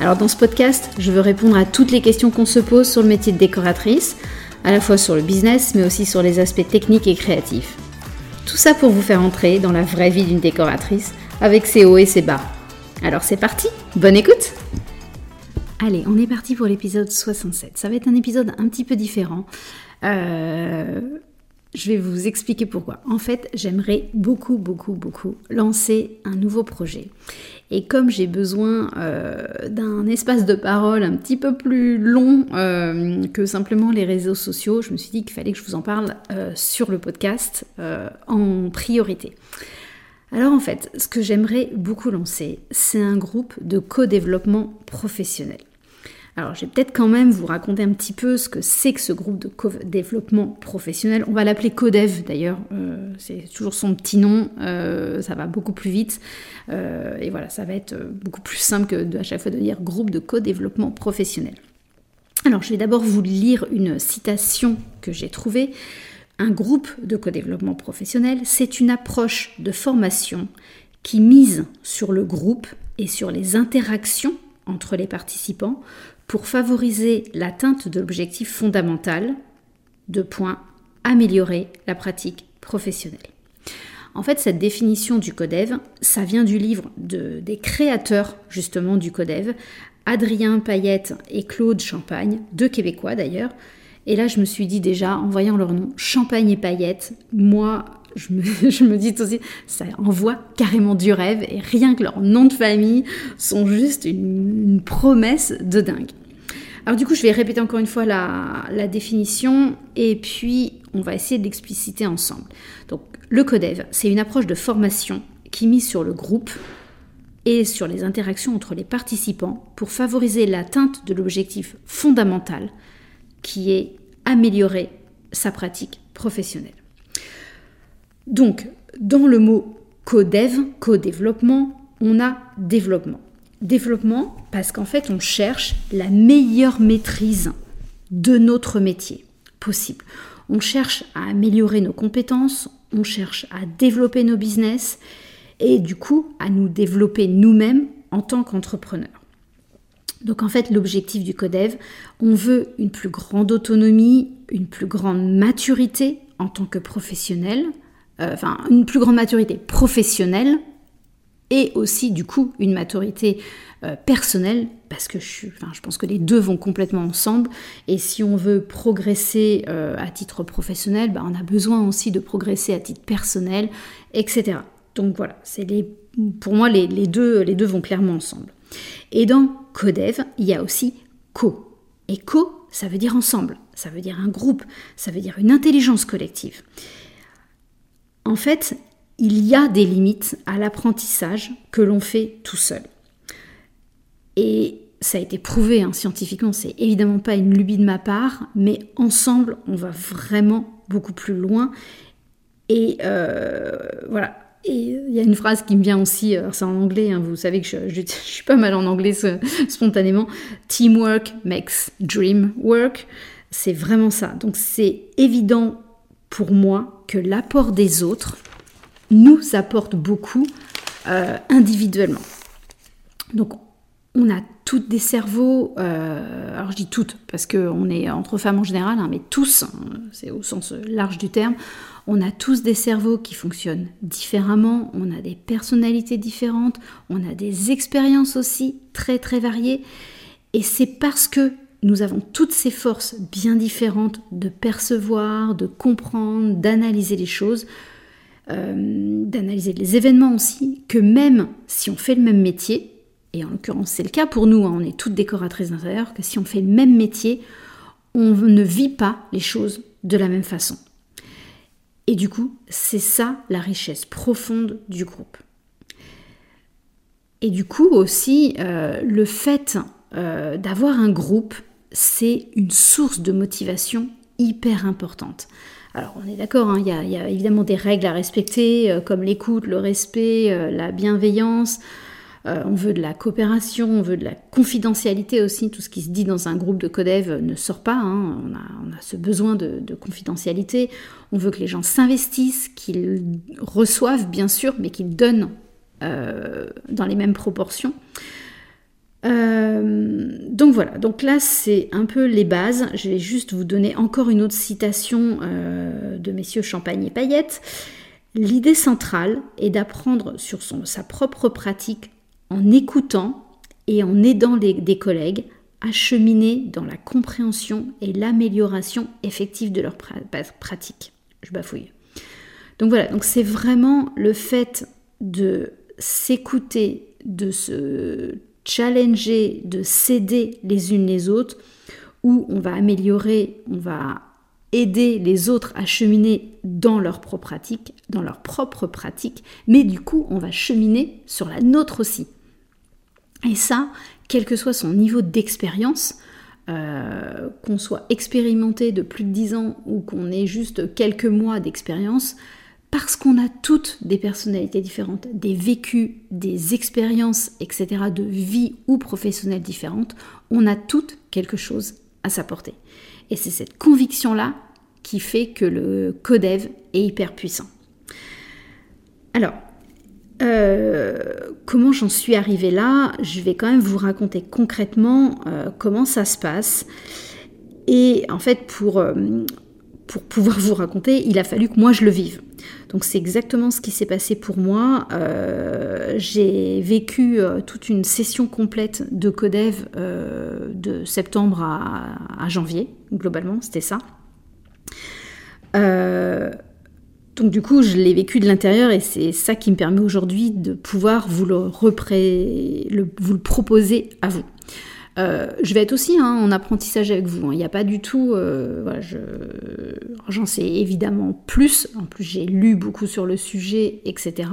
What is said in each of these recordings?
Alors dans ce podcast, je veux répondre à toutes les questions qu'on se pose sur le métier de décoratrice, à la fois sur le business, mais aussi sur les aspects techniques et créatifs. Tout ça pour vous faire entrer dans la vraie vie d'une décoratrice, avec ses hauts et ses bas. Alors c'est parti, bonne écoute Allez, on est parti pour l'épisode 67. Ça va être un épisode un petit peu différent. Euh, je vais vous expliquer pourquoi. En fait, j'aimerais beaucoup, beaucoup, beaucoup lancer un nouveau projet. Et comme j'ai besoin euh, d'un espace de parole un petit peu plus long euh, que simplement les réseaux sociaux, je me suis dit qu'il fallait que je vous en parle euh, sur le podcast en priorité. Alors en fait, ce que j'aimerais beaucoup lancer, c'est un groupe de co-développement professionnel. Alors, je vais peut-être quand même vous raconter un petit peu ce que c'est que ce groupe de développement professionnel. On va l'appeler Codev d'ailleurs, euh, c'est toujours son petit nom, euh, ça va beaucoup plus vite. Euh, et voilà, ça va être beaucoup plus simple que à chaque fois de dire groupe de co-développement professionnel. Alors, je vais d'abord vous lire une citation que j'ai trouvée. Un groupe de co-développement professionnel, c'est une approche de formation qui mise sur le groupe et sur les interactions entre les participants pour favoriser l'atteinte de l'objectif fondamental de point améliorer la pratique professionnelle. En fait, cette définition du CODEV, ça vient du livre de, des créateurs justement du CODEV, Adrien Payette et Claude Champagne, deux Québécois d'ailleurs. Et là, je me suis dit déjà, en voyant leur nom, Champagne et Payette, moi, je me, dis aussi, ça envoie carrément du rêve et rien que leur nom de famille sont juste une promesse de dingue. Alors du coup, je vais répéter encore une fois la, définition et puis on va essayer de l'expliciter ensemble. Donc le CODEV, c'est une approche de formation qui mise sur le groupe et sur les interactions entre les participants pour favoriser l'atteinte de l'objectif fondamental qui est améliorer sa pratique professionnelle. Donc, dans le mot co-dev, co-développement, on a développement. Développement parce qu'en fait, on cherche la meilleure maîtrise de notre métier possible. On cherche à améliorer nos compétences, on cherche à développer nos business et du coup à nous développer nous-mêmes en tant qu'entrepreneurs. Donc en fait, l'objectif du CODEV, on veut une plus grande autonomie, une plus grande maturité en tant que professionnel, euh, enfin une plus grande maturité professionnelle et aussi du coup une maturité euh, personnelle parce que je, pense que les deux vont complètement ensemble et si on veut progresser euh, à titre professionnel, bah, on a besoin aussi de progresser à titre personnel, etc. Donc voilà, c'est les, pour moi les, deux, les deux vont clairement ensemble. Et dans Codev, il y a aussi co. Et co, ça veut dire ensemble, ça veut dire un groupe, ça veut dire une intelligence collective. En fait, il y a des limites à l'apprentissage que l'on fait tout seul. Et ça a été prouvé hein, scientifiquement, c'est évidemment pas une lubie de ma part, mais ensemble, on va vraiment beaucoup plus loin. Et euh, voilà. Et il y a une phrase qui me vient aussi, c'est en anglais, hein, vous savez que je, je, suis pas mal en anglais spontanément. Teamwork makes dream work. C'est vraiment ça. Donc c'est évident pour moi que l'apport des autres, nous apporte beaucoup euh, individuellement. Donc on a toutes des cerveaux, euh, alors je dis toutes parce qu'on est entre femmes en général, hein, mais tous, hein, c'est au sens large du terme, on a tous des cerveaux qui fonctionnent différemment, on a des personnalités différentes, on a des expériences aussi très très variées, et c'est parce que nous avons toutes ces forces bien différentes de percevoir, de comprendre, d'analyser les choses, euh, d'analyser les événements aussi, que même si on fait le même métier, et en l'occurrence c'est le cas pour nous, hein, on est toutes décoratrices d'intérieur, que si on fait le même métier, on ne vit pas les choses de la même façon. Et du coup, c'est ça la richesse profonde du groupe. Et du coup aussi, euh, le fait euh, d'avoir un groupe, c'est une source de motivation hyper importante. Alors on est d'accord, hein, il y, a évidemment des règles à respecter, euh, comme l'écoute, le respect, la bienveillance. on veut de la coopération, on veut de la confidentialité aussi. Tout ce qui se dit dans un groupe de codev ne sort pas. Hein. On, a, ce besoin de, confidentialité. On veut que les gens s'investissent, qu'ils reçoivent bien sûr, mais qu'ils donnent dans les mêmes proportions. Euh, donc voilà, donc là c'est un peu les bases. Je vais juste vous donner encore une autre citation euh, de messieurs Champagne et Paillette. L'idée centrale est d'apprendre sur son, sa propre pratique en écoutant et en aidant des collègues à cheminer dans la compréhension et l'amélioration effective de leur pratique. Je bafouille. Donc voilà, donc c'est vraiment le fait de s'écouter, de se challenger, de s'aider les unes les autres, où on va améliorer, on va aider les autres à cheminer dans leur propre pratique, dans leur propre pratique, mais du coup, on va cheminer sur la nôtre aussi. Et ça, quel que soit son niveau d'expérience, euh, qu'on soit expérimenté de plus de 10 ans ou qu'on ait juste quelques mois d'expérience, parce qu'on a toutes des personnalités différentes, des vécus, des expériences, etc., de vie ou professionnelles différentes, on a toutes quelque chose à s'apporter. Et c'est cette conviction-là qui fait que le codev est hyper puissant. Alors, euh, comment j'en suis arrivée là? Je vais quand même vous raconter concrètement euh, comment ça se passe. Et en fait, euh, pour pouvoir vous raconter, il a fallu que moi je le vive. Donc c'est exactement ce qui s'est passé pour moi. Euh, j'ai vécu euh, toute une session complète de codev euh, de septembre à, janvier, globalement, c'était ça. donc du coup, je l'ai vécu de l'intérieur et c'est ça qui me permet aujourd'hui de pouvoir vous le, vous le proposer à vous. Euh, je vais être aussi hein, en apprentissage avec vous. Hein. Il n'y a pas du tout. Euh, j'en sais évidemment plus. En plus, j'ai lu beaucoup sur le sujet, etc.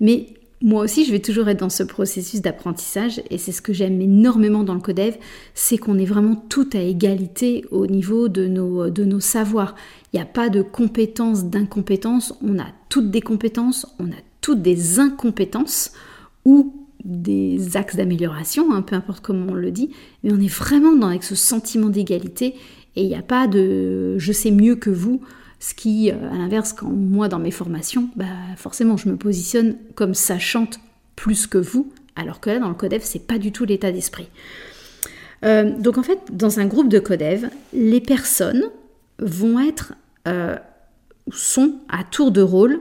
Mais moi aussi, je vais toujours être dans ce processus d'apprentissage et c'est ce que j'aime énormément dans le codev, c'est qu'on est vraiment tout à égalité au niveau de nos, de nos savoirs. Il n'y a pas de compétences, d'incompétences, on a toutes des compétences, on a toutes des incompétences ou des axes d'amélioration, hein, peu importe comment on le dit, mais on est vraiment dans, avec ce sentiment d'égalité et il n'y a pas de je sais mieux que vous, ce qui, euh, à l'inverse, quand moi dans mes formations, bah, forcément je me positionne comme sachante plus que vous, alors que là dans le codev c'est pas du tout l'état d'esprit. Euh, donc en fait, dans un groupe de codev, les personnes vont être, euh, sont à tour de rôle,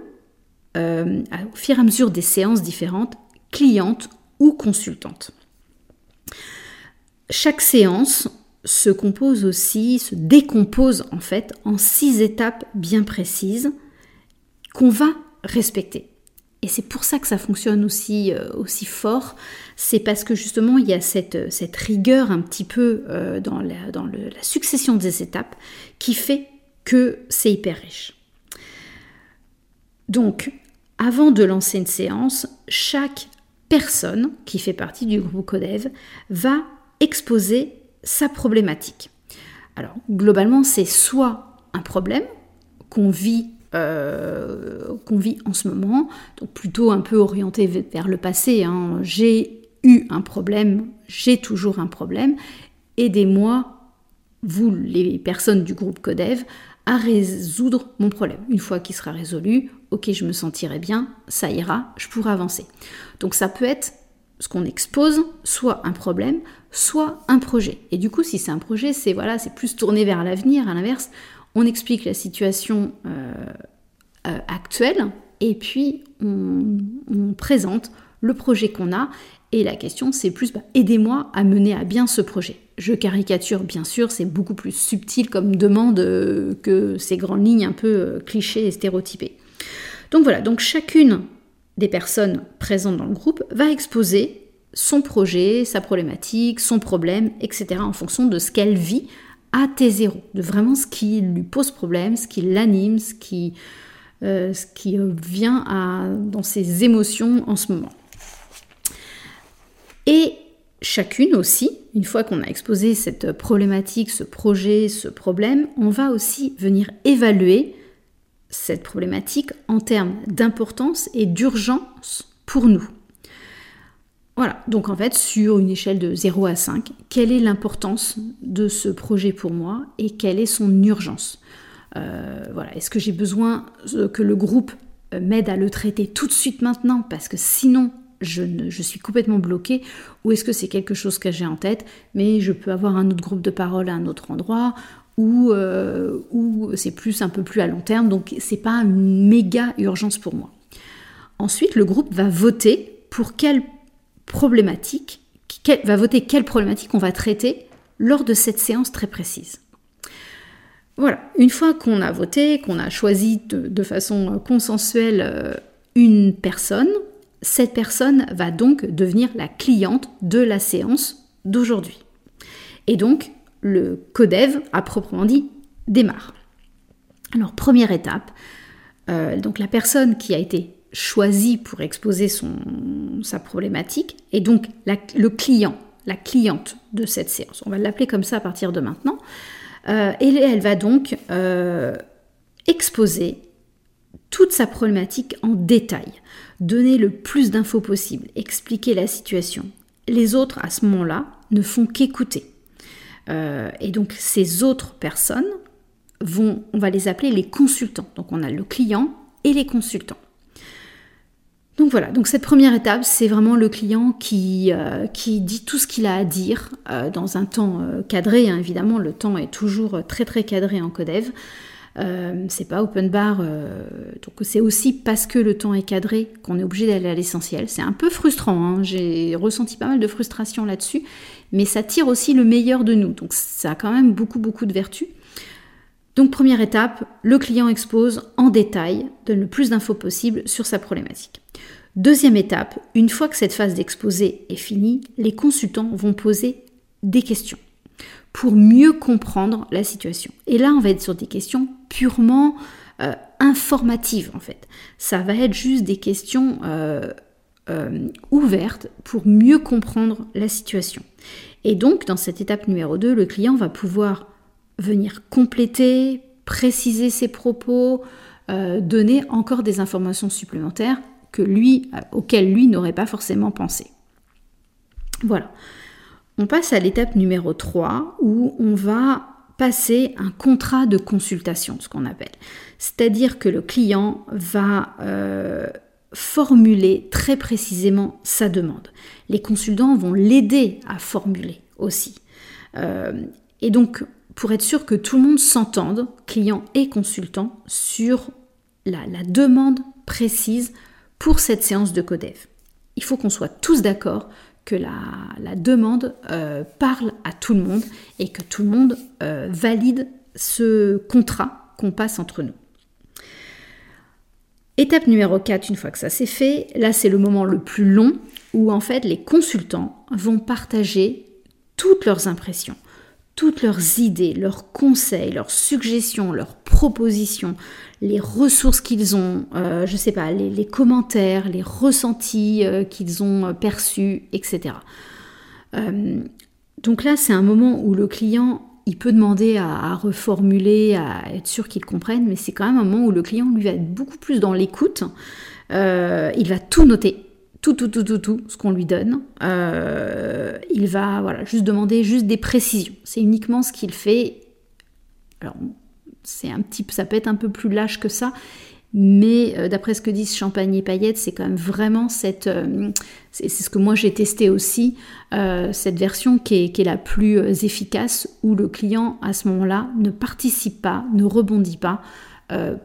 au fur et à mesure des séances différentes, cliente ou consultante. Chaque séance se compose aussi, se décompose en fait en six étapes bien précises qu'on va respecter. Et c'est pour ça que ça fonctionne aussi, euh, aussi fort, c'est parce que justement il y a cette, cette rigueur un petit peu euh, dans, la, dans la succession des étapes qui fait que c'est hyper riche. Donc, avant de lancer une séance, chaque personne qui fait partie du groupe Codev va exposer sa problématique. Alors globalement, c'est soit un problème qu'on vit, euh, en ce moment, donc plutôt un peu orienté vers le passé. Hein. J'ai eu un problème, j'ai toujours un problème. Aidez-moi, vous les personnes du groupe Codev, à résoudre mon problème. Une fois qu'il sera résolu, ok, je me sentirai bien, ça ira, je pourrai avancer. Donc ça peut être ce qu'on expose, soit un problème, soit un projet. Et du coup, si c'est un projet, c'est voilà, c'est plus tourné vers l'avenir. À l'inverse, on explique la situation euh, euh, actuelle et puis on, présente le projet qu'on a. Et la question, c'est plus bah, aidez-moi à mener à bien ce projet. Je caricature, bien sûr, c'est beaucoup plus subtil comme demande euh, que ces grandes lignes un peu clichés et stéréotypées. Donc voilà, donc chacune des personnes présentes dans le groupe va exposer son projet, sa problématique, son problème, etc. en fonction de ce qu'elle vit à T0, de vraiment ce qui lui pose problème, ce qui l'anime, ce qui, euh, vient dans ses émotions en ce moment. Et chacune aussi, une fois qu'on a exposé cette problématique, ce projet, ce problème, on va aussi venir évaluer cette problématique en termes d'importance et d'urgence pour nous. Voilà, donc en fait, sur une échelle de 0 à 5, quelle est l'importance de ce projet pour moi et quelle est son urgence? Euh, Voilà, est-ce que j'ai besoin que le groupe m'aide à le traiter tout de suite maintenant? Parce que sinon je, suis complètement bloquée ou est-ce que c'est quelque chose que j'ai en tête mais je peux avoir un autre groupe de parole à un autre endroit ou, ou c'est plus un peu plus à long terme donc c'est pas une méga urgence pour moi. Ensuite le groupe va voter pour quelle problématique, quelle problématique on va traiter lors de cette séance très précise. Voilà, une fois qu'on a voté, qu'on a choisi de, façon consensuelle euh, une personne, cette personne va donc devenir la cliente de la séance d'aujourd'hui. Et donc, le codev, à proprement dit, démarre. Alors, première étape, euh, donc la personne qui a été choisi pour exposer son, sa problématique, et donc le client, la cliente de cette séance. On va l'appeler comme ça à partir de maintenant. Euh, et elle va donc euh, exposer toute sa problématique en détail, donner le plus d'infos possible, expliquer la situation. Les autres, à ce moment-là, ne font qu'écouter. Euh, et donc ces autres personnes vont, on va les appeler les consultants. Donc on a le client et les consultants. Donc voilà, donc cette première étape, c'est vraiment le client qui, euh, qui dit tout ce qu'il a à dire euh, dans un temps cadré. Hein. évidemment, le temps est toujours très très cadré en Codev. C'est pas open bar, donc c'est aussi parce que le temps est cadré qu'on est obligé d'aller à l'essentiel. C'est un peu frustrant, hein. j'ai ressenti pas mal de frustration là-dessus, mais ça tire aussi le meilleur de nous, donc ça a quand même beaucoup beaucoup de vertus. Donc première étape, le client expose en détail, donne le plus d'infos possible sur sa problématique. Deuxième étape, une fois que cette phase d'exposé est finie, les consultants vont poser des questions pour mieux comprendre la situation. Et là, on va être sur des questions purement euh, informatives en fait. Ça va être juste des questions euh, euh, ouvertes pour mieux comprendre la situation. Et donc, dans cette étape numéro 2, le client va pouvoir venir compléter, préciser ses propos, donner encore des informations supplémentaires que lui, auquel lui n'aurait pas forcément pensé. Voilà. On passe à l'étape numéro 3 où on va passer un contrat de consultation, ce qu'on appelle. C'est-à-dire que le client va euh, formuler très précisément sa demande. Les consultants vont l'aider à formuler aussi. Euh, et donc, pour être sûr que tout le monde s'entende, client et consultant, sur la, la demande précise pour cette séance de codev. Il faut qu'on soit tous d'accord que la, demande euh, parle à tout le monde et que tout le monde euh, valide ce contrat qu'on passe entre nous. Étape numéro 4, une fois que ça c'est fait, là c'est le moment le plus long où en fait les consultants vont partager toutes leurs impressions, toutes leurs idées, leurs conseils, leurs suggestions, leurs propositions, les ressources qu'ils ont, euh, je sais pas, les, commentaires, les ressentis euh, qu'ils ont euh, perçus, etc. donc là, c'est un moment où le client, il peut demander à, reformuler, à être sûr qu'il comprenne, mais c'est quand même un moment où le client, lui, va être beaucoup plus dans l'écoute. il va tout noter, tout, tout, tout, tout, tout ce qu'on lui donne. il va voilà, juste demander juste des précisions. C'est uniquement ce qu'il fait. Alors, c'est un petit, ça peut être un peu plus lâche que ça, mais euh, d'après ce que disent Champagne et Paillettes, c'est quand même vraiment cette, euh, c'est ce que moi j'ai testé aussi, euh, cette version qui est, qui est, la plus efficace, où le client à ce moment-là ne participe pas, ne rebondit pas,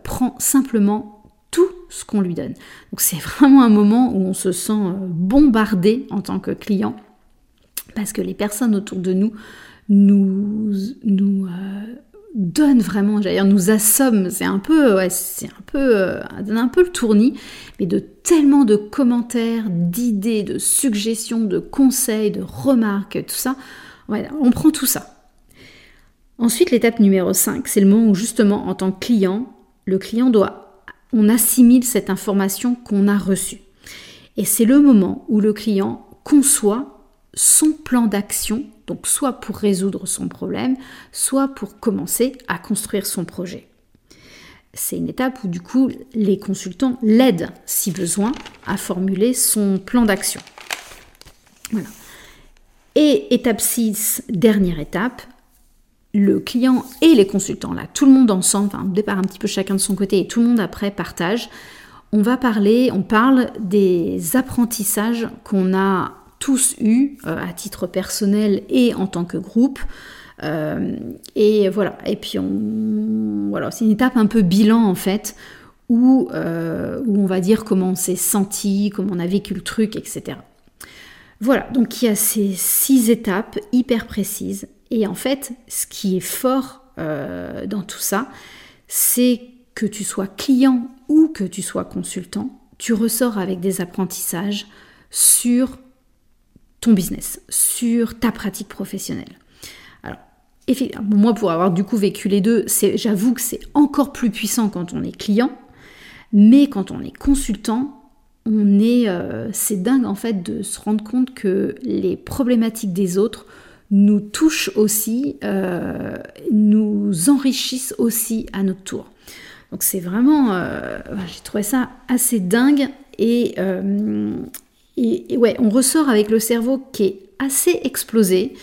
prend simplement tout ce qu'on lui donne. Donc c'est vraiment un moment où on se sent bombardé en tant que client, parce que les personnes autour de nous nous, nous donne vraiment, j'allais dire, nous assomme, c'est un peu, un peu, euh, un peu le tournis, mais de tellement de commentaires, d'idées, de suggestions, de conseils, de remarques, tout ça, ouais, on prend tout ça. Ensuite, l'étape numéro 5, c'est le moment où justement, en tant que client, le client doit, on assimile cette information qu'on a reçue. Et c'est le moment où le client conçoit son plan d'action, donc soit pour résoudre son problème, soit pour commencer à construire son projet. C'est une étape où du coup les consultants l'aident, si besoin, à formuler son plan d'action. Voilà. Et étape 6, dernière étape, le client et les consultants, là, tout le monde ensemble, enfin, au départ un petit peu chacun de son côté et tout le monde après partage, on va parler, on parle des apprentissages qu'on a tous eus euh, à titre personnel et en tant que groupe. Euh, et voilà, et puis on, voilà, c'est une étape un peu bilan en fait, où, euh, où on va dire comment on s'est senti, comment on a vécu le truc, etc. Voilà, donc il y a ces six étapes hyper précises. Et en fait, ce qui est fort dans tout ça, c'est que tu sois client ou que tu sois consultant, tu ressors avec des apprentissages sur ton business, sur ta pratique professionnelle. Alors, moi, pour avoir du coup vécu les deux, j'avoue que c'est encore plus puissant quand on est client, mais quand on est consultant, on est, euh, c'est dingue en fait de se rendre compte que les problématiques des autres nous touchent aussi, euh, nous enrichissent aussi à notre tour. Donc c'est vraiment, euh, j'ai trouvé ça assez dingue et, euh, et, ouais, on ressort avec le cerveau qui est assez explosé,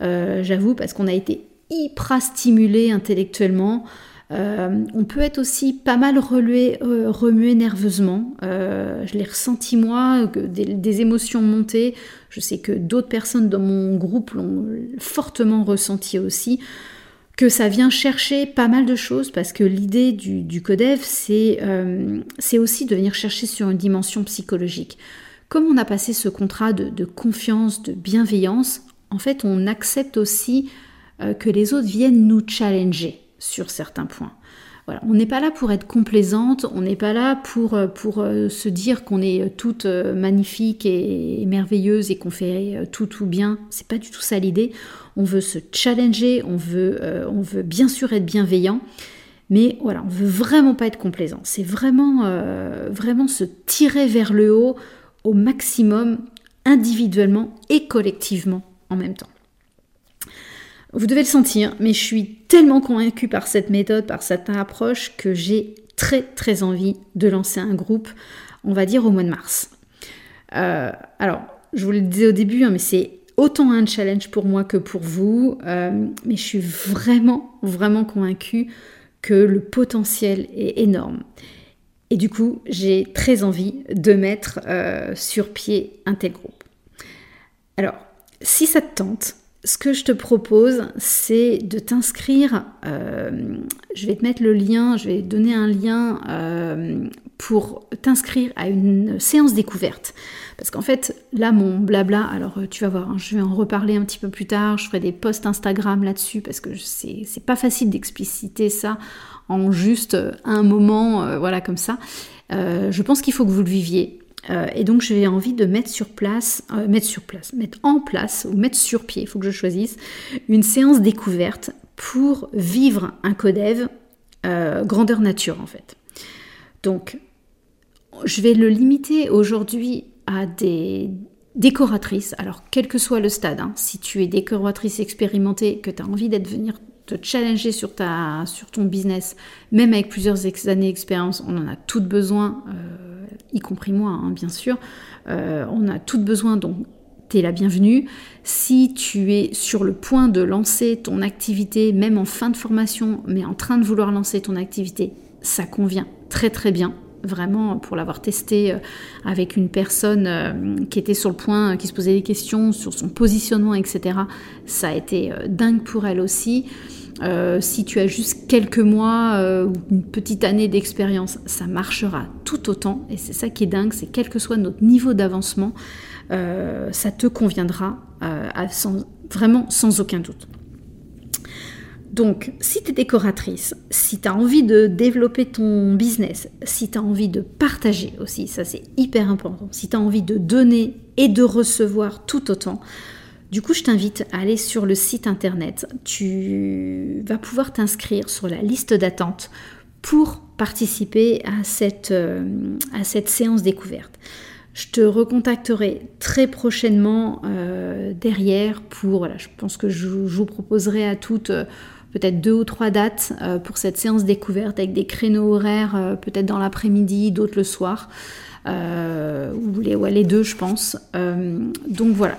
j'avoue, parce qu'on a été hyper stimulé intellectuellement. On peut être aussi pas mal relué, remué nerveusement. je l'ai ressenti moi, des, des, émotions montées. Je sais que d'autres personnes dans mon groupe l'ont fortement ressenti aussi que ça vient chercher pas mal de choses parce que l'idée du, codev, euh, c'est aussi de venir chercher sur une dimension psychologique. Comme on a passé ce contrat de, confiance, de bienveillance, en fait, on accepte aussi euh, que les autres viennent nous challenger sur certains points. On n'est pas là pour être complaisante, on n'est pas là pour, euh, pour se dire qu'on est toutes magnifiques et, merveilleuses et qu'on fait tout tout bien. C'est pas du tout ça l'idée on veut se challenger, on veut, euh, bien sûr être bienveillant, mais voilà, on veut vraiment pas être complaisant. C'est euh, vraiment se tirer vers le haut au maximum, individuellement et collectivement en même temps. Vous devez le sentir, mais je suis tellement convaincue par cette méthode, par cette approche, que j'ai très très envie de lancer un groupe, on va dire au mois de mars. Euh, alors, je vous le disais au début, hein, mais c'est autant un challenge pour moi que pour vous, euh, mais je suis vraiment, vraiment convaincue que le potentiel est énorme. Et du coup, j'ai très envie de mettre euh, sur pied un tel groupe. Alors, si ça te tente, ce que je te propose, c'est de t'inscrire. Euh, je vais te mettre le lien, je vais donner un lien pour t'inscrire à une séance découverte. Parce qu'en fait, là, mon blabla, alors euh, tu vas voir, hein, je vais en reparler un petit peu plus tard, je ferai des posts Instagram là-dessus, parce que c'est pas facile d'expliciter ça en juste euh, un moment, euh, voilà, comme ça. je pense qu'il faut que vous le viviez. Et donc, j'ai envie de mettre sur place, mettre sur place, mettre en place, ou mettre sur pied, il faut que je choisisse, une séance découverte pour vivre un codev grandeur nature, en fait. Donc, je vais le limiter aujourd'hui à des décoratrices, alors quel que soit le stade, hein, si tu es décoratrice expérimentée, que tu as envie d'être venir challenger sur, ta, sur ton business, même avec plusieurs années d'expérience, on en a toutes besoin, euh, y compris moi, hein, bien sûr, euh, on a toutes besoin, donc tu es la bienvenue. Si tu es sur le point de lancer ton activité, même en fin de formation, mais en train de vouloir lancer ton activité, ça convient très très bien vraiment pour l'avoir testé euh, avec une personne qui était sur le point, qui se posait des questions sur son positionnement, etc. Ça a été dingue pour elle aussi. Si tu as juste quelques mois ou une petite année d'expérience, ça marchera tout autant. Et c'est ça qui est dingue, c'est quel que soit notre niveau d'avancement, ça te conviendra vraiment sans aucun doute. Donc, si tu es décoratrice, si tu as envie de développer ton business, si tu as envie de partager aussi, ça c'est hyper important, si tu as envie de donner et de recevoir tout autant, du coup, je t'invite à aller sur le site internet. Tu vas pouvoir t'inscrire sur la liste d'attente pour participer à cette, euh, séance découverte. Je te recontacterai très prochainement euh, derrière pour, je pense que je, vous proposerai à toutes euh, peut-être deux ou trois dates pour cette séance découverte avec des créneaux horaires, peut-être dans l'après-midi, d'autres le soir, ou les, ouais, les deux je pense. donc voilà.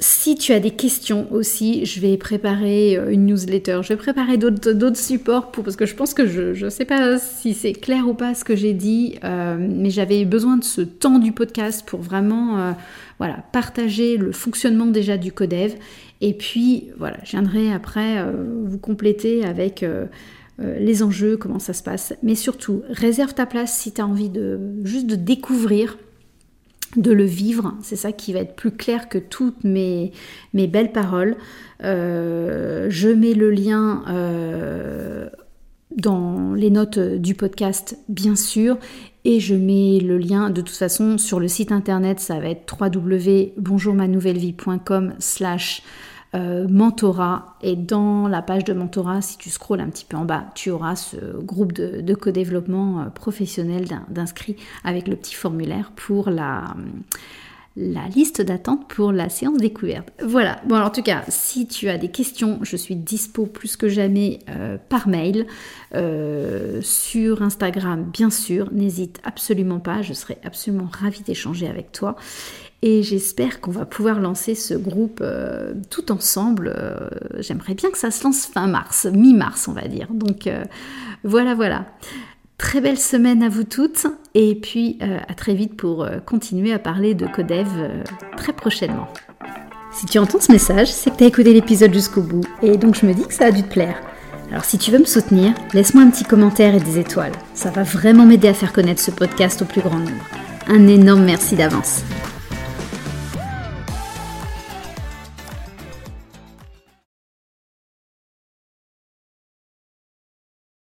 Si tu as des questions aussi, je vais préparer euh, une newsletter, je vais préparer d'autres supports pour, parce que je pense que je ne sais pas si c'est clair ou pas ce que j'ai dit, euh, mais j'avais besoin de ce temps du podcast pour vraiment euh, voilà, partager le fonctionnement déjà du Codev. Et puis voilà, je viendrai après vous compléter avec les enjeux, comment ça se passe. Mais surtout, réserve ta place si tu as envie de juste de découvrir de le vivre. C'est ça qui va être plus clair que toutes mes, belles paroles. Euh, je mets le lien euh, dans les notes du podcast, bien sûr. Et je mets le lien de toute façon sur le site internet, ça va être www.bonjourmanouvellevie.com slash euh, mentorat. Et dans la page de mentorat, si tu scrolles un petit peu en bas, tu auras ce groupe de, co-développement euh, professionnel d'inscrits avec le petit formulaire pour la la liste d'attente pour la séance découverte. Voilà, bon alors en tout cas, si tu as des questions, je suis dispo plus que jamais euh, par mail, sur Instagram bien sûr, n'hésite absolument pas, je serai absolument ravie d'échanger avec toi et j'espère qu'on va pouvoir lancer ce groupe euh, tout ensemble. Euh, j'aimerais bien que ça se lance fin mars, mi-mars on va dire. Donc euh, voilà, voilà. Très belle semaine à vous toutes et puis à très vite pour continuer à parler de Codev très prochainement. Si tu entends ce message, c'est que tu as écouté l'épisode jusqu'au bout et donc je me dis que ça a dû te plaire. Alors si tu veux me soutenir, laisse-moi un petit commentaire et des étoiles. Ça va vraiment m'aider à faire connaître ce podcast au plus grand nombre. Un énorme merci d'avance.